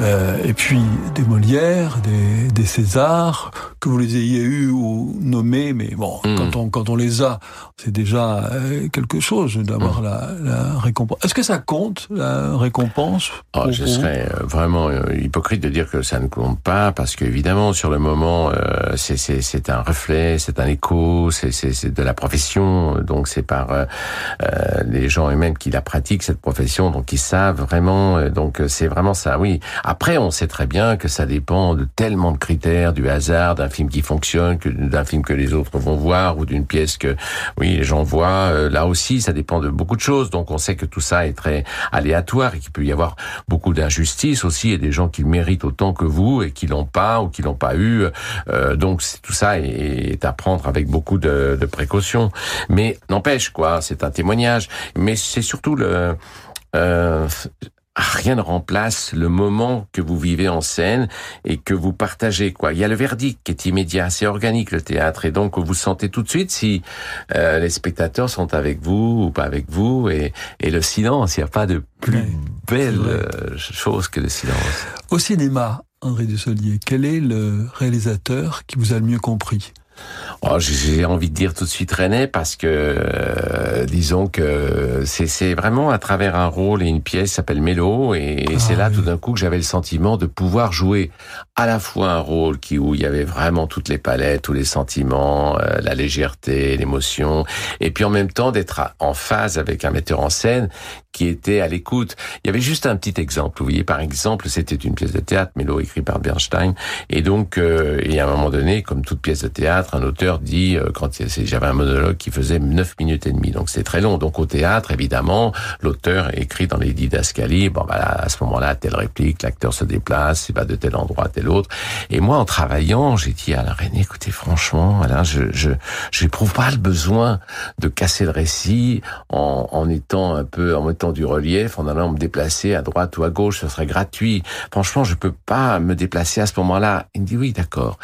Euh, et puis des Molières, des, des Césars, que vous les ayez eus ou nommés, mais bon, Mm. quand, on, quand on les a, c'est déjà euh, quelque chose d'avoir Mm. la, la récompense. Est-ce que ça compte, la récompense Oh, je serais euh, vraiment euh, hypocrite de dire que ça ne compte pas, parce qu'évidemment, sur le moment, euh, c'est- c'est c'est un reflet, c'est un écho, c'est de la profession, donc c'est par euh, euh, les gens eux-mêmes qui la pratiquent, cette profession, donc ils savent vraiment, euh, donc euh, c'est vraiment ça, oui. Après, on sait très bien que ça dépend de tellement de critères, du hasard, d'un film qui fonctionne, d'un film que les autres vont voir, ou d'une pièce que, oui, les gens voient. Euh, là aussi, ça dépend de beaucoup de choses, donc on sait que tout ça est très aléatoire et qu'il peut y avoir beaucoup d'injustice aussi et des gens qui méritent autant que vous et qui l'ont pas ou qui l'ont pas eu. Euh, donc tout ça est, est à prendre avec beaucoup de, de précautions. Mais n'empêche quoi, c'est un témoignage. Mais c'est surtout le euh, rien ne remplace le moment que vous vivez en scène et que vous partagez quoi. Il y a le verdict qui est immédiat, c'est organique le théâtre et donc vous sentez tout de suite si euh, les spectateurs sont avec vous ou pas avec vous et, et le silence, il n'y a pas de plus Ouais, belle euh, chose que le silence. Au cinéma, André Dussolier, quel est le réalisateur qui vous a le mieux compris? Oh, j'ai envie de dire tout de suite René parce que euh, disons que c'est vraiment à travers un rôle et une pièce qui s'appelle Mélo et, Ah, c'est là oui. tout d'un coup que j'avais le sentiment de pouvoir jouer à la fois un rôle qui où il y avait vraiment toutes les palettes, tous les sentiments, euh, la légèreté, l'émotion et puis en même temps d'être en phase avec un metteur en scène qui était à l'écoute. Il y avait juste un petit exemple. Vous voyez, par exemple, c'était une pièce de théâtre, Mélo écrit par Bernstein, et donc, euh, et à un moment donné, comme toute pièce de théâtre, un auteur dit, euh, quand j'avais un monologue qui faisait 9 minutes et demie, donc c'est très long. Donc au théâtre, évidemment, l'auteur écrit dans les didascalies, bon voilà, à ce moment-là, telle réplique, l'acteur se déplace, il va de tel endroit à tel autre. Et moi, en travaillant, j'ai dit à la reine, écoutez, franchement, là, je, je, j'éprouve pas le besoin de casser le récit en, en étant un peu, en du relief, en allant me déplacer à droite ou à gauche, ce serait gratuit. Franchement, je peux pas me déplacer à ce moment-là. Il me dit oui, d'accord.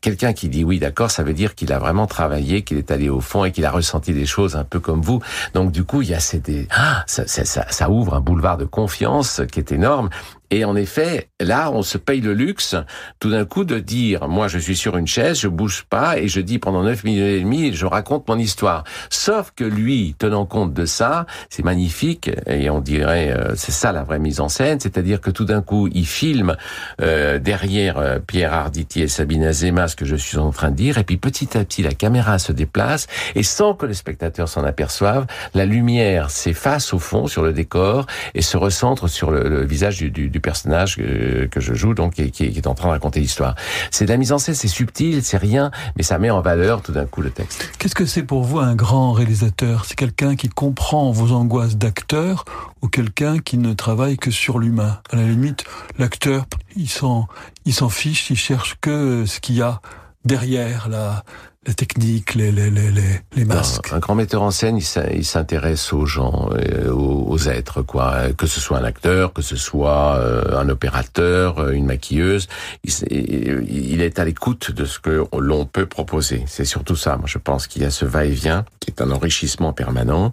Quelqu'un qui dit oui, d'accord, ça veut dire qu'il a vraiment travaillé, qu'il est allé au fond et qu'il a ressenti des choses un peu comme vous. Donc du coup, il y a ces, ah, ça, ça, ça ouvre un boulevard de confiance qui est énorme. Et en effet, là, on se paye le luxe, tout d'un coup, de dire, moi, je suis sur une chaise, je bouge pas, et je dis pendant neuf minutes et demie, je raconte mon histoire. Sauf que lui, tenant compte de ça, c'est magnifique, et on dirait, euh, c'est ça la vraie mise en scène, c'est-à-dire que tout d'un coup, il filme euh, derrière euh, Pierre Arditi et Sabine Azema ce que je suis en train de dire, et puis petit à petit, la caméra se déplace, et sans que le spectateur s'en aperçoive, la lumière s'efface au fond sur le décor et se recentre sur le, visage du, du personnage que, je joue, donc qui, qui, est en train de raconter l'histoire. C'est de la mise en scène, c'est subtil, c'est rien, mais ça met en valeur tout d'un coup le texte. Qu'est-ce que c'est pour vous un grand réalisateur? C'est quelqu'un qui comprend vos angoisses d'acteur ou quelqu'un qui ne travaille que sur l'humain? À la limite, l'acteur, il s'en, il s'en fiche, il cherche que ce qu'il y a derrière la, la technique, les, les, les, les masques. un grand metteur en scène, il s'intéresse aux gens, euh, aux, êtres, quoi. Que ce soit un acteur, que ce soit euh, un opérateur, euh, une maquilleuse, il, est à l'écoute de ce que l'on peut proposer. C'est surtout ça. Moi, je pense qu'il y a ce va-et-vient qui est un enrichissement permanent.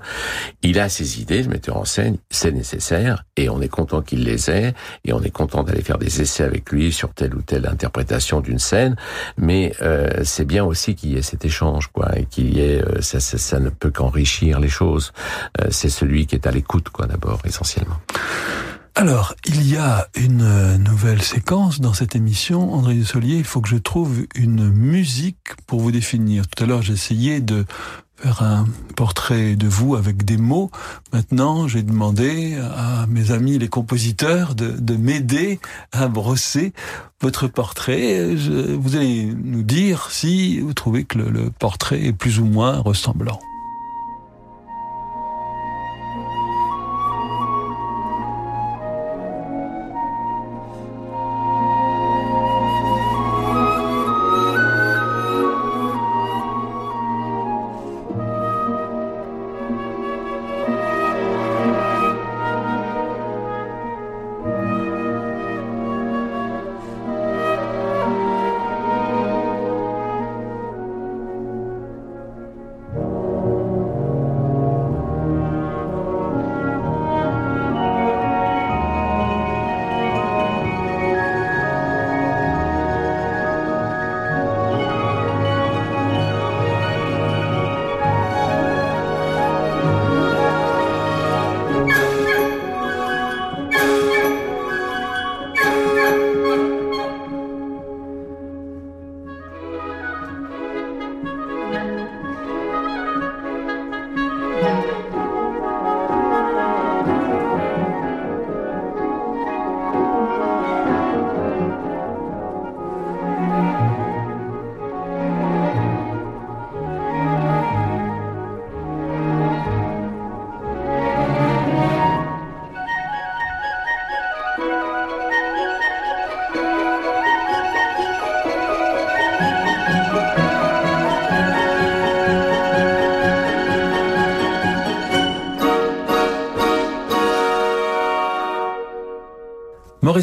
Il a ses idées, le metteur en scène, c'est nécessaire, et on est content qu'il les ait, et on est content d'aller faire des essais avec lui sur telle ou telle interprétation d'une scène. Mais c'est bien aussi qu'il cet échange, quoi, et qu'il y ait, euh, ça, ça, ça, ne peut qu'enrichir les choses. Euh, c'est celui qui est à l'écoute, quoi, d'abord, essentiellement. Alors, il y a une euh, nouvelle séquence dans cette émission. André Dussolier, il faut que je trouve une musique pour vous définir. Tout à l'heure, essayé de faire un portrait de vous avec des mots. Maintenant, j'ai demandé à mes amis les compositeurs de, de m'aider à brosser votre portrait. Vous allez nous dire si vous trouvez que le, le portrait est plus ou moins ressemblant.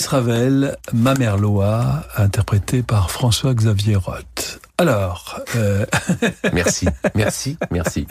Ravel, Ma mère Loa, interprété par François-Xavier Roth. Alors, euh... merci, merci, merci.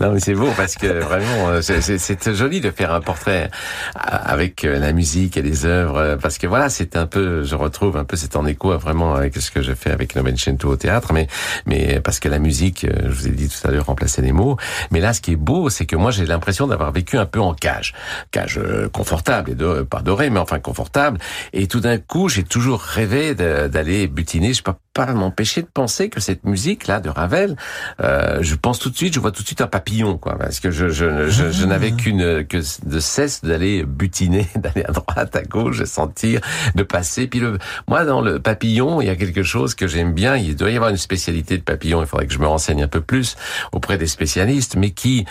Non mais c'est beau parce que vraiment euh, c'est joli de faire un portrait avec euh, la musique et les œuvres euh, parce que voilà c'est un peu je retrouve un peu c'est en écho vraiment avec ce que je fais avec Novecento au théâtre. Mais mais parce que la musique je vous ai dit tout à l'heure remplaçait les mots. Mais là ce qui est beau c'est que moi j'ai l'impression d'avoir vécu un peu en cage. Cage confortable et pas dorée mais enfin confortable. Et tout d'un coup j'ai toujours rêvé d'aller butiner. Je pas pas m'empêcher de penser que cette musique là de Ravel, euh, je pense tout de suite, je vois tout de suite un papillon, quoi, parce que je, je, je, je n'avais qu'une que de cesse d'aller butiner, d'aller à droite, à gauche, de sentir, de passer. Puis le, moi, dans le papillon, il y a quelque chose que j'aime bien. Il doit y avoir une spécialité de papillon. Il faudrait que je me renseigne un peu plus auprès des spécialistes, mais qui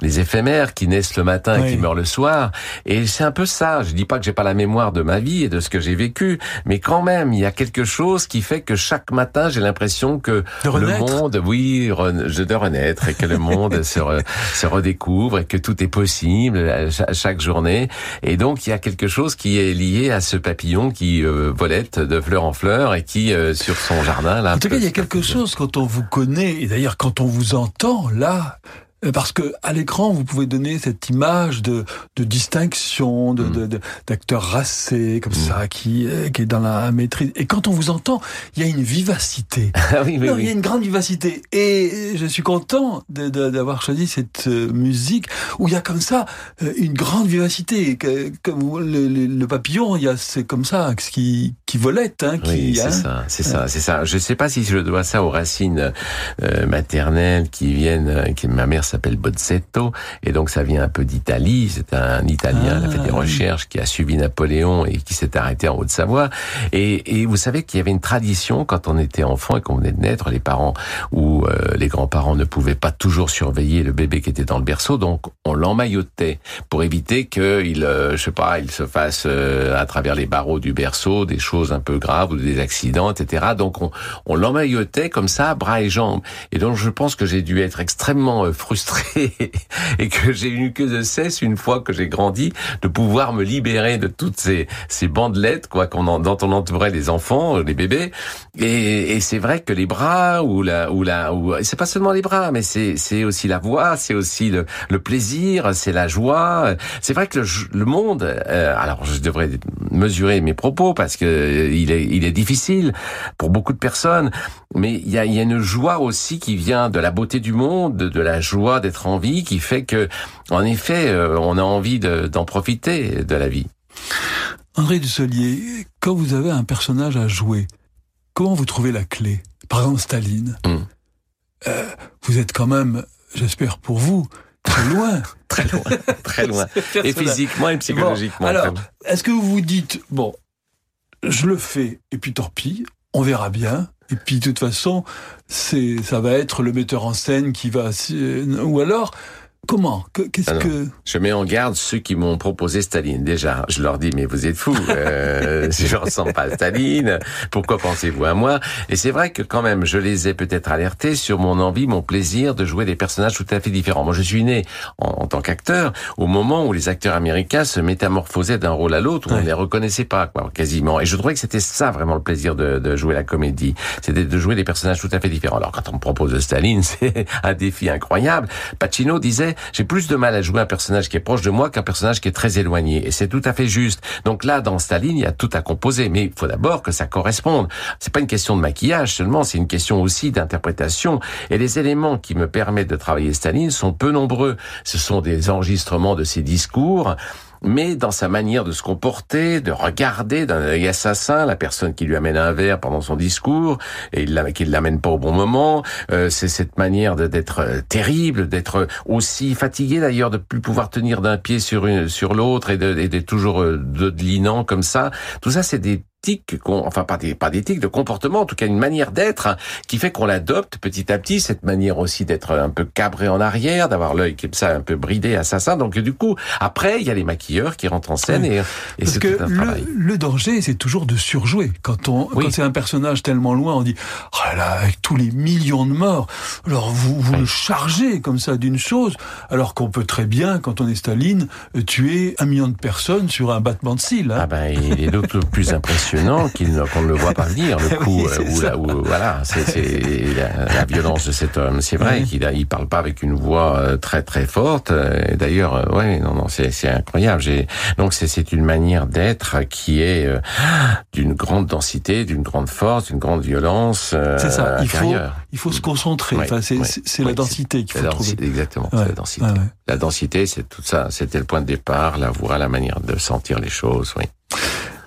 les éphémères qui naissent le matin et qui meurent le soir. Et c'est un peu ça. Je dis pas que j'ai pas la mémoire de ma vie et de ce que j'ai vécu, mais quand même, il y a quelque chose qui fait que chaque matin, j'ai l'impression que le monde, oui, je de renaître et que le monde se, se redécouvre et que tout est possible à chaque journée. Et donc, il y a quelque chose qui est lié à ce papillon qui euh, volette de fleur en fleur et qui, euh, sur son jardin, là. En tout cas, il y a quelque chose quand on vous connaît et d'ailleurs quand on vous entend, là, euh, parce que à l'écran, vous pouvez donner cette image de, de distinction, de, mm. de, d'acteurs racés comme mm. ça, qui, euh, qui est dans la maîtrise. Et quand on vous entend, il y a une vivacité. Ah oui, oui, Il y a une grande vivacité. Et je suis content d'avoir choisi cette euh, musique où il y a comme ça une grande vivacité. Comme le, le, papillon, il y a c'est comme ça qui qui volette. Hein, qui, oui, c'est hein. ça, c'est ça, c'est ça. Je sais pas si je dois ça aux racines maternelles qui viennent, qui ma mère s'appelle Bozzetto, et donc ça vient un peu d'Italie. C'est un Italien, il a fait des ah, recherches, qui a suivi Napoléon et qui s'est arrêté en Haute-Savoie. Et, et, vous savez qu'il y avait une tradition quand on était enfant et qu'on venait de naître, les parents ou euh, les grands-parents ne pouvaient pas toujours surveiller le bébé qui était dans le berceau, donc on l'emmaillotait pour éviter qu'il, euh, je sais pas, il se fasse euh, à travers les barreaux du berceau des choses un peu graves ou des accidents, etc. Donc on, on l'emmaillotait comme ça, bras et jambes. Et donc je pense que j'ai dû être extrêmement frustré et que j'ai eu que de cesse une fois que j'ai grandi de pouvoir me libérer de toutes ces ces bandelettes quoi qu'on dont on entourait les enfants, les bébés. Et, et c'est vrai que les bras ou la ou la ou c'est pas seulement les bras, mais c'est c'est aussi la voix, c'est aussi le, le plaisir, c'est la joie. C'est vrai que le, le monde. Euh, alors je devrais mesurer mes propos parce que il est il est difficile pour beaucoup de personnes, mais il y a il y a une joie aussi qui vient de la beauté du monde, de la joie d'être en vie qui fait que, en effet, euh, on a envie d'en profiter de la vie. André Dussolier, quand vous avez un personnage à jouer, comment vous trouvez la clé? Par exemple, Staline. Hmm. Euh, vous êtes quand même, j'espère pour vous, très loin. très loin, très loin. et physiquement et psychologiquement. alors, est-ce que vous vous dites, bon, je le fais, et puis tant pis, on verra bien, et puis de toute façon, c'est ça va être le metteur en scène qui va ou alors Comment? Qu'est-ce ah que? Je mets en garde ceux qui m'ont proposé Staline. Déjà, je leur dis mais vous êtes fous. Euh, je ressemble pas à Staline. Pourquoi pensez-vous à moi? Et c'est vrai que quand même, je les ai peut-être alertés sur mon envie, mon plaisir de jouer des personnages tout à fait différents. Moi, je suis né en, tant qu'acteur au moment où les acteurs américains se métamorphosaient d'un rôle à l'autre, où on ne les reconnaissait pas, quoi, quasiment. Et je trouvais que c'était ça vraiment le plaisir de, de jouer la comédie. C'était de jouer des personnages tout à fait différents. Alors quand on me propose Staline, c'est un défi incroyable. Pacino disait j'ai plus de mal à jouer un personnage qui est proche de moi qu'un personnage qui est très éloigné. Et c'est tout à fait juste. Donc là, dans Staline, il y a tout à composer. Mais il faut d'abord que ça corresponde. C'est pas une question de maquillage seulement, c'est une question aussi d'interprétation. Et les éléments qui me permettent de travailler Staline sont peu nombreux. Ce sont des enregistrements de ses discours, mais dans sa manière de se comporter, de regarder d'un œil assassin la personne qui lui amène un verre pendant son discours et il qu'il l'amène pas au bon moment. Euh, c'est cette manière d'être euh, terrible, d'être aussi fatigué d'ailleurs, de plus pouvoir tenir d'un pied sur une, sur l'autre et d'être toujours euh, dodelinant comme ça. Tout ça, c'est des enfin pas d'éthique, de comportement, en tout cas une manière d'être qui fait qu'on l'adopte petit à petit. Cette manière aussi d'être un peu cabré en arrière, d'avoir l'œil comme ça un peu bridé, assassin. Donc du coup, après il y a les maquilleurs qui rentrent en scène et, et c'est tout un le, le danger, c'est toujours de surjouer. Quand on quand c'est un personnage tellement loin, on dit oh là avec tous les millions de morts, alors vous vous le chargez comme ça d'une chose, alors qu'on peut très bien, quand on est Staline, tuer un million de personnes sur un battement de cils. Hein. Ah ben il est d'autant plus impressionnant qu'on ne le voit pas venir, le coup, où, voilà, c'est la, violence de cet homme. C'est vrai qu'il il parle pas avec une voix euh, très très forte. D'ailleurs, euh, ouais, non, non, c'est incroyable. Donc c'est une manière d'être qui est euh, d'une grande densité, d'une grande force, d'une grande violence. c'est ça. Il faut, il faut se concentrer. enfin, c'est la densité qu'il faut trouver. Exactement, la densité. La densité, c'est tout ça. C'était le point de départ, la voix, la manière de sentir les choses. Oui.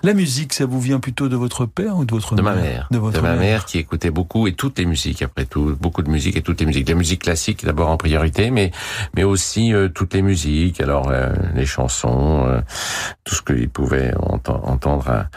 La musique, ça vous vient plutôt de votre père ou de votre de mère ma mère, De votre ma mère. mère qui écoutait beaucoup et toutes les musiques après tout, beaucoup de musique et toutes les musiques. La musique classique d'abord en priorité, mais mais aussi euh, toutes les musiques. Alors euh, les chansons, euh, tout ce qu'il pouvait enten- entendre à,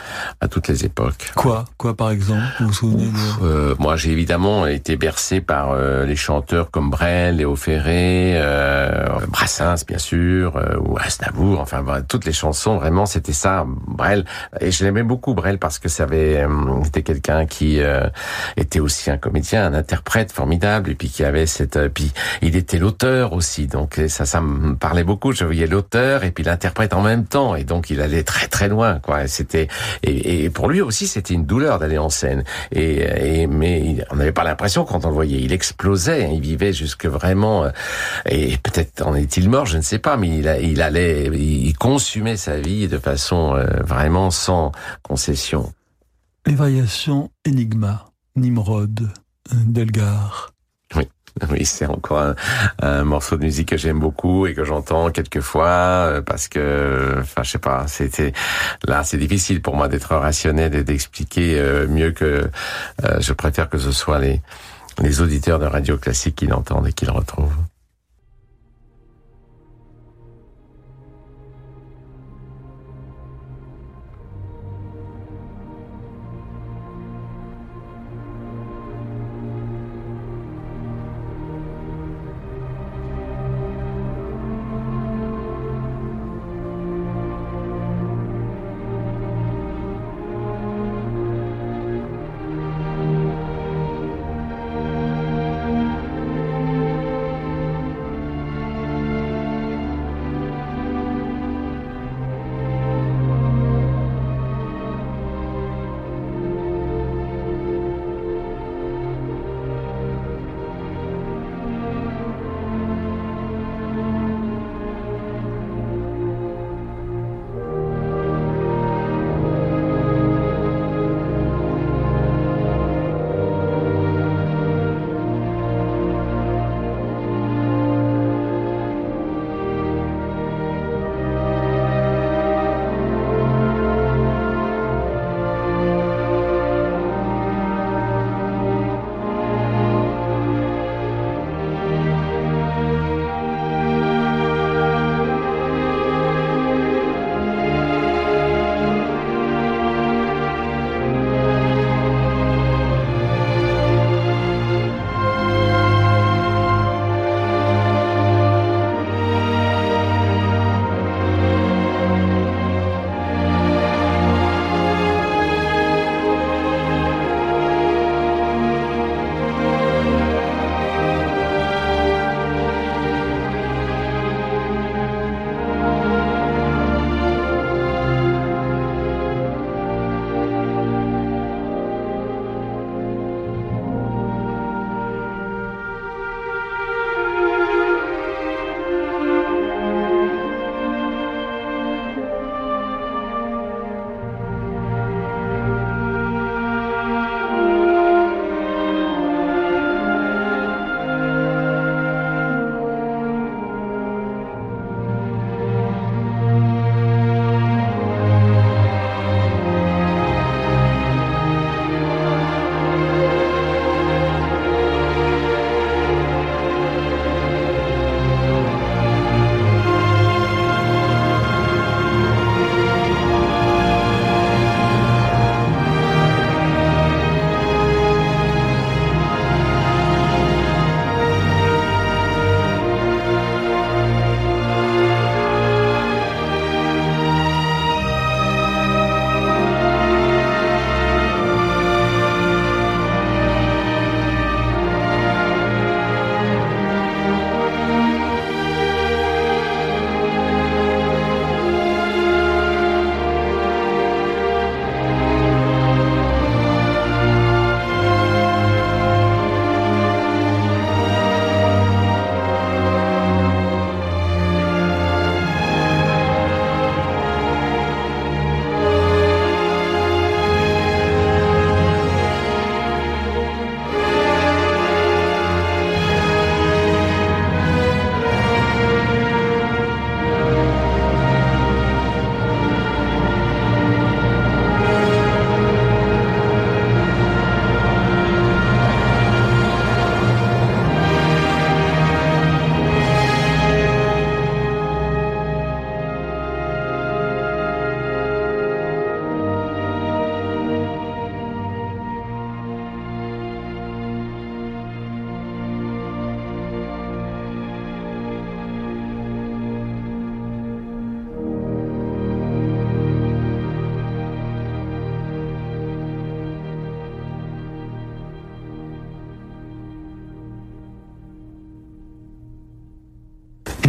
à toutes les époques. Quoi? Quoi par exemple? Vous vous souvenez de... Euh, moi, j'ai évidemment été bercé par euh, les chanteurs comme Brel, Léo Ferré, euh, Brassens, bien sûr, euh, ou Aznavour. Enfin, voilà, toutes les chansons, vraiment, c'était ça. Brel, et je l'aimais beaucoup Brel parce que ça avait, euh, quelqu'un qui euh, était aussi un comédien, un interprète formidable, et puis qui avait cette, euh, puis il était l'auteur aussi. Donc ça, ça me parlait beaucoup. Je voyais l'auteur et puis l'interprète en même temps, et donc il allait très très loin, quoi. C'était et, et pour lui aussi, c'était une douleur d'aller en scène. Et, et mais on n'avait pas l'impression quand on le voyait. Il explosait, hein, il vivait jusque vraiment. euh, Et peut-être en est-il mort, je ne sais pas, mais il, il allait, il consumait sa vie de façon euh, vraiment sans concession. Les variations Enigma, Nimrod, euh, Delgar. Oui, c'est encore un, un morceau de musique que j'aime beaucoup et que j'entends quelquefois euh, parce que, enfin, je sais pas, c'était là, c'est difficile pour moi d'être rationnel et d'expliquer euh, mieux que je préfère que ce soit les les auditeurs de radio classique qui l'entendent et qui le retrouvent.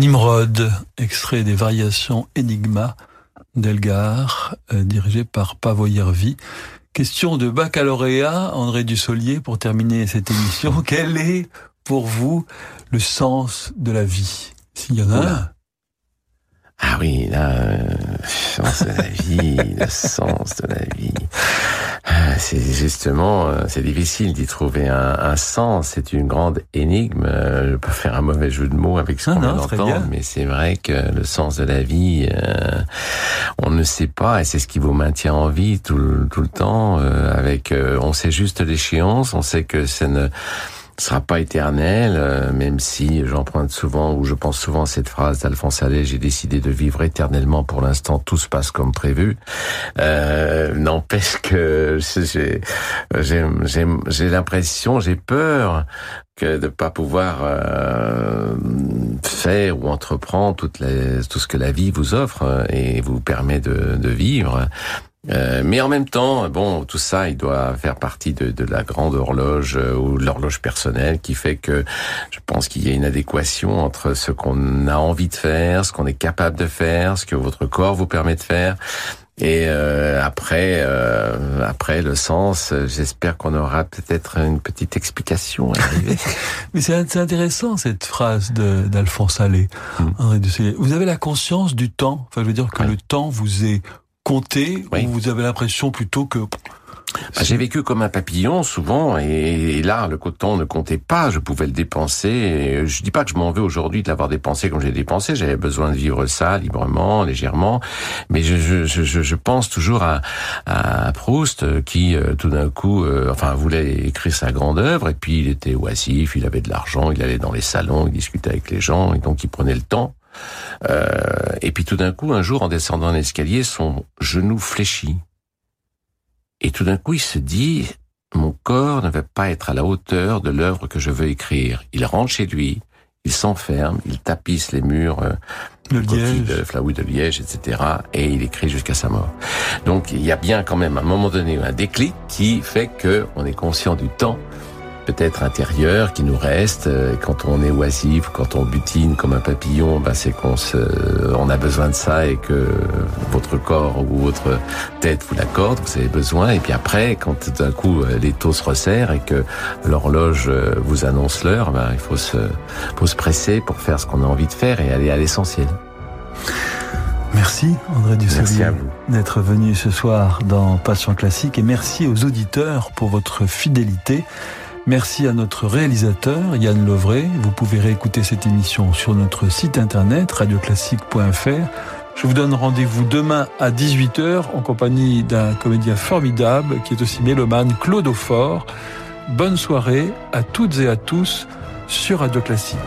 Nimrod, extrait des variations Enigma d'Elgar, euh, dirigé par Pavoyervi. Question de baccalauréat, André Dussolier, pour terminer cette émission. Quel est, pour vous, le sens de la vie? S'il y en a un ah oui, là, euh, le sens de la vie, le sens de la vie. Ah, c'est justement, euh, c'est difficile d'y trouver un, un sens. C'est une grande énigme. Euh, je peux faire un mauvais jeu de mots avec ce qu'on vient d'entendre, mais c'est vrai que le sens de la vie, on ne sait pas, et c'est ce qui vous maintient en vie tout, tout le temps. avec, on sait juste l'échéance, on sait que ça ne sera pas éternel, euh, même si j'emprunte souvent ou je pense souvent à cette phrase d'Alphonse Allais, j'ai décidé de vivre éternellement pour l'instant, tout se passe comme prévu. Euh, N'empêche que j'ai l'impression, j'ai peur que de pas pouvoir euh, faire ou entreprendre toutes les, tout ce que la vie vous offre euh, et vous permet de, de vivre. Euh, mais en même temps, bon, tout ça, il doit faire partie de, de la grande horloge euh, ou l'horloge personnelle qui fait que je pense qu'il y a une adéquation entre ce qu'on a envie de faire, ce qu'on est capable de faire, ce que votre corps vous permet de faire. Et euh, après, euh, après le sens, j'espère qu'on aura peut-être une petite explication à. Mais c'est intéressant cette phrase d'Alphonse Allais. Hmm. Vous avez la conscience du temps. Enfin, je veux dire que le temps vous est compter ou vous avez l'impression plutôt que bah, j'ai vécu comme un papillon souvent, et, là le coton ne comptait pas. Je pouvais le dépenser. je dis pas que je m'en veux aujourd'hui de l'avoir dépensé comme j'ai dépensé. J'avais besoin de vivre ça librement, légèrement. Mais je, je, je, je pense toujours à, à, Proust qui euh, tout d'un coup, euh, enfin voulait écrire sa grande œuvre, et puis il était oisif, il avait de l'argent, il allait dans les salons, il discutait avec les gens, et donc il prenait le temps euh, et puis tout d'un coup, un jour, en descendant l'escalier, son genou fléchit. Et tout d'un coup, il se dit, mon corps ne va pas être à la hauteur de l'œuvre que je veux écrire. Il rentre chez lui, il s'enferme, il tapisse les murs euh, de liège, de Flaoui de liège, etc. Et il écrit jusqu'à sa mort. Donc il y a bien quand même à un moment donné un déclic qui fait que on est conscient du temps peut-être intérieur qui nous reste. Euh, quand on est oisif, quand on butine comme un papillon, ben c'est qu'on se, on a besoin de ça et que votre corps ou votre tête vous l'accorde, vous avez besoin. Et puis après, quand d'un coup euh, les taux se resserrent et que l'horloge euh, vous annonce l'heure, ben il faut se, faut se presser pour faire ce qu'on a envie de faire et aller à l'essentiel. Merci André Dussolier d'être venu ce soir dans Passion Classique et merci aux auditeurs pour votre fidélité. Merci à notre réalisateur Yann Lovray. Vous pouvez réécouter cette émission sur notre site internet radioclassique.fr. Je vous donne rendez-vous demain à 18h en compagnie d'un comédien formidable qui est aussi mélomane, Claude Aufort. Bonne soirée à toutes et à tous sur Radio Classique.